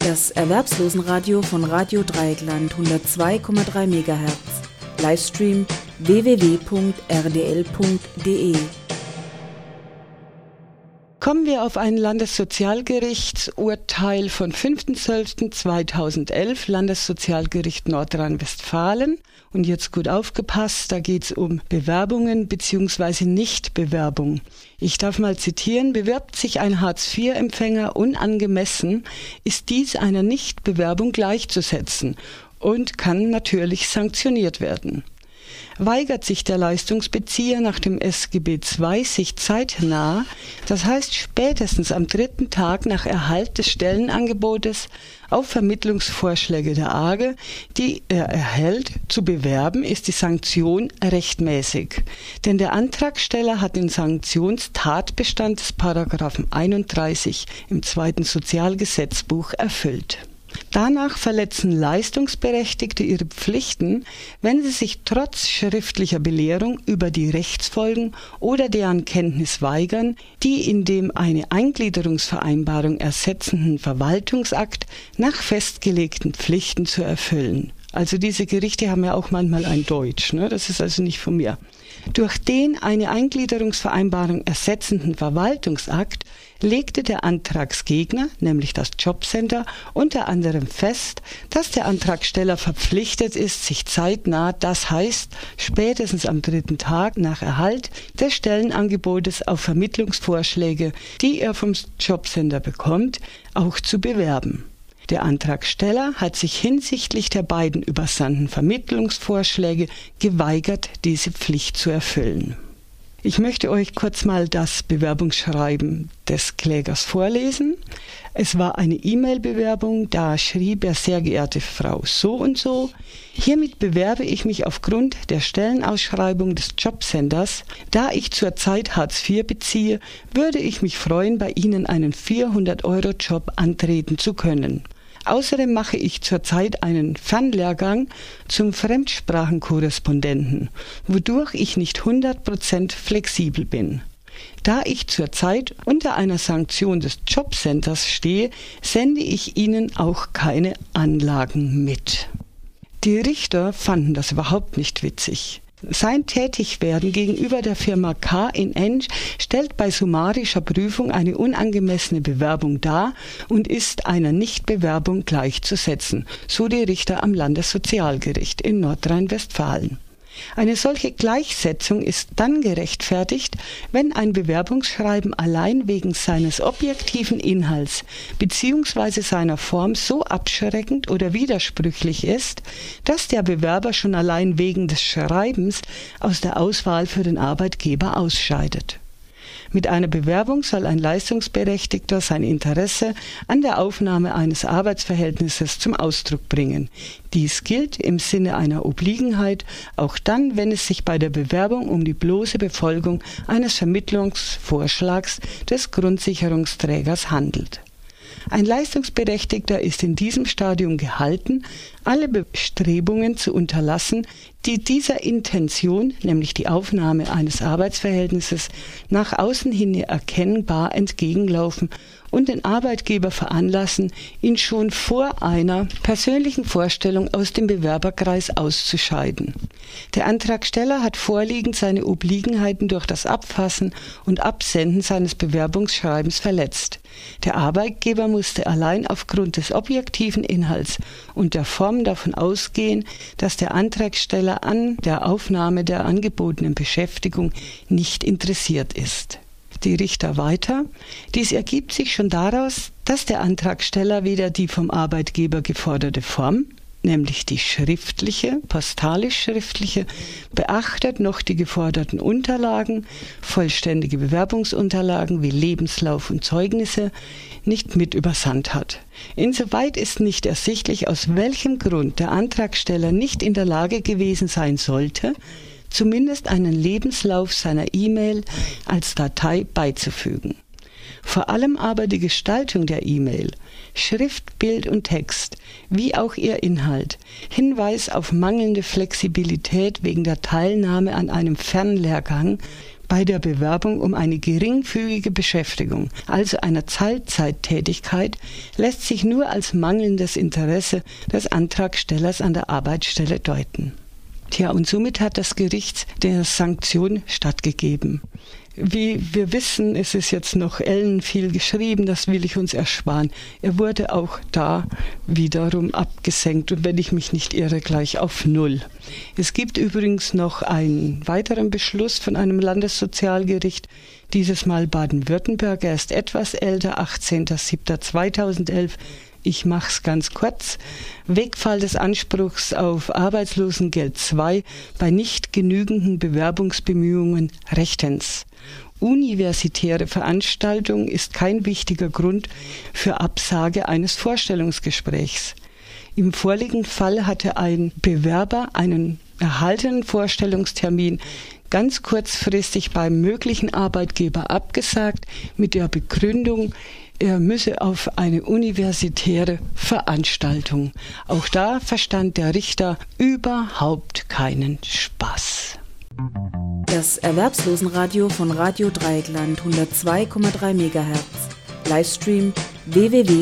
Das Erwerbslosenradio von Radio Dreieckland 102,3 MHz. Livestream www.rdl.de Kommen wir auf ein Landessozialgerichtsurteil von 5.12.2011, Landessozialgericht Nordrhein-Westfalen. Und jetzt gut aufgepasst, da geht es um Bewerbungen bzw. Nichtbewerbung. Ich darf mal zitieren, bewirbt sich ein Hartz-IV-Empfänger unangemessen, ist dies einer Nichtbewerbung gleichzusetzen und kann natürlich sanktioniert werden. Weigert sich der Leistungsbezieher nach dem SGB II sich zeitnah, das heißt spätestens am dritten Tag nach Erhalt des Stellenangebotes, auf Vermittlungsvorschläge der AGE, die er erhält, zu bewerben, ist die Sanktion rechtmäßig. Denn der Antragsteller hat den Sanktionstatbestand des Paragraphen 31 im zweiten Sozialgesetzbuch erfüllt. Danach verletzen Leistungsberechtigte ihre Pflichten, wenn sie sich trotz schriftlicher Belehrung über die Rechtsfolgen oder deren Kenntnis weigern, die in dem eine Eingliederungsvereinbarung ersetzenden Verwaltungsakt nach festgelegten Pflichten zu erfüllen. Also diese Gerichte haben ja auch manchmal ein Deutsch, ne? das ist also nicht von mir. Durch den eine Eingliederungsvereinbarung ersetzenden Verwaltungsakt legte der Antragsgegner, nämlich das Jobcenter, unter anderem fest, dass der Antragsteller verpflichtet ist, sich zeitnah, das heißt spätestens am dritten Tag nach Erhalt des Stellenangebotes auf Vermittlungsvorschläge, die er vom Jobcenter bekommt, auch zu bewerben. Der Antragsteller hat sich hinsichtlich der beiden übersandten Vermittlungsvorschläge geweigert, diese Pflicht zu erfüllen. Ich möchte euch kurz mal das Bewerbungsschreiben des Klägers vorlesen. Es war eine E-Mail-Bewerbung, da schrieb er sehr geehrte Frau so und so. Hiermit bewerbe ich mich aufgrund der Stellenausschreibung des Jobcenters. Da ich zurzeit Hartz IV beziehe, würde ich mich freuen, bei Ihnen einen 400-Euro-Job antreten zu können. Außerdem mache ich zurzeit einen Fernlehrgang zum Fremdsprachenkorrespondenten, wodurch ich nicht 100% flexibel bin. Da ich zurzeit unter einer Sanktion des Jobcenters stehe, sende ich Ihnen auch keine Anlagen mit. Die Richter fanden das überhaupt nicht witzig. Sein Tätigwerden gegenüber der Firma K in Ensch stellt bei summarischer Prüfung eine unangemessene Bewerbung dar und ist einer Nichtbewerbung gleichzusetzen, so die Richter am Landessozialgericht in Nordrhein-Westfalen. Eine solche Gleichsetzung ist dann gerechtfertigt, wenn ein Bewerbungsschreiben allein wegen seines objektiven Inhalts bzw. seiner Form so abschreckend oder widersprüchlich ist, dass der Bewerber schon allein wegen des Schreibens aus der Auswahl für den Arbeitgeber ausscheidet. Mit einer Bewerbung soll ein Leistungsberechtigter sein Interesse an der Aufnahme eines Arbeitsverhältnisses zum Ausdruck bringen. Dies gilt im Sinne einer Obliegenheit auch dann, wenn es sich bei der Bewerbung um die bloße Befolgung eines Vermittlungsvorschlags des Grundsicherungsträgers handelt. Ein Leistungsberechtigter ist in diesem Stadium gehalten, alle Bestrebungen zu unterlassen, die dieser Intention, nämlich die Aufnahme eines Arbeitsverhältnisses, nach außen hin erkennbar entgegenlaufen und den Arbeitgeber veranlassen, ihn schon vor einer persönlichen Vorstellung aus dem Bewerberkreis auszuscheiden. Der Antragsteller hat vorliegend seine Obliegenheiten durch das Abfassen und Absenden seines Bewerbungsschreibens verletzt. Der Arbeitgeber musste allein aufgrund des objektiven Inhalts und der Form davon ausgehen, dass der Antragsteller an der Aufnahme der angebotenen Beschäftigung nicht interessiert ist die Richter weiter. Dies ergibt sich schon daraus, dass der Antragsteller weder die vom Arbeitgeber geforderte Form, nämlich die schriftliche, postalisch schriftliche, beachtet noch die geforderten Unterlagen, vollständige Bewerbungsunterlagen wie Lebenslauf und Zeugnisse, nicht mit übersandt hat. Insoweit ist nicht ersichtlich, aus welchem Grund der Antragsteller nicht in der Lage gewesen sein sollte, zumindest einen Lebenslauf seiner E-Mail als Datei beizufügen. Vor allem aber die Gestaltung der E-Mail, Schrift, Bild und Text, wie auch ihr Inhalt, Hinweis auf mangelnde Flexibilität wegen der Teilnahme an einem Fernlehrgang, bei der Bewerbung um eine geringfügige Beschäftigung, also einer Teilzeittätigkeit, lässt sich nur als mangelndes Interesse des Antragstellers an der Arbeitsstelle deuten. Tja, und somit hat das Gericht der Sanktion stattgegeben. Wie wir wissen, ist es jetzt noch Ellen viel geschrieben, das will ich uns ersparen. Er wurde auch da wiederum abgesenkt und wenn ich mich nicht irre, gleich auf Null. Es gibt übrigens noch einen weiteren Beschluss von einem Landessozialgericht, dieses Mal Baden-Württemberg. Er ist etwas älter, 18.07.2011 ich mache es ganz kurz. Wegfall des Anspruchs auf Arbeitslosengeld 2 bei nicht genügenden Bewerbungsbemühungen rechtens. Universitäre Veranstaltung ist kein wichtiger Grund für Absage eines Vorstellungsgesprächs. Im vorliegenden Fall hatte ein Bewerber einen erhaltenen Vorstellungstermin ganz kurzfristig beim möglichen Arbeitgeber abgesagt mit der Begründung, er müsse auf eine universitäre Veranstaltung. Auch da verstand der Richter überhaupt keinen Spaß. Das Erwerbslosenradio von Radio Dreieckland 102,3 MHz. Livestream www.rdl.de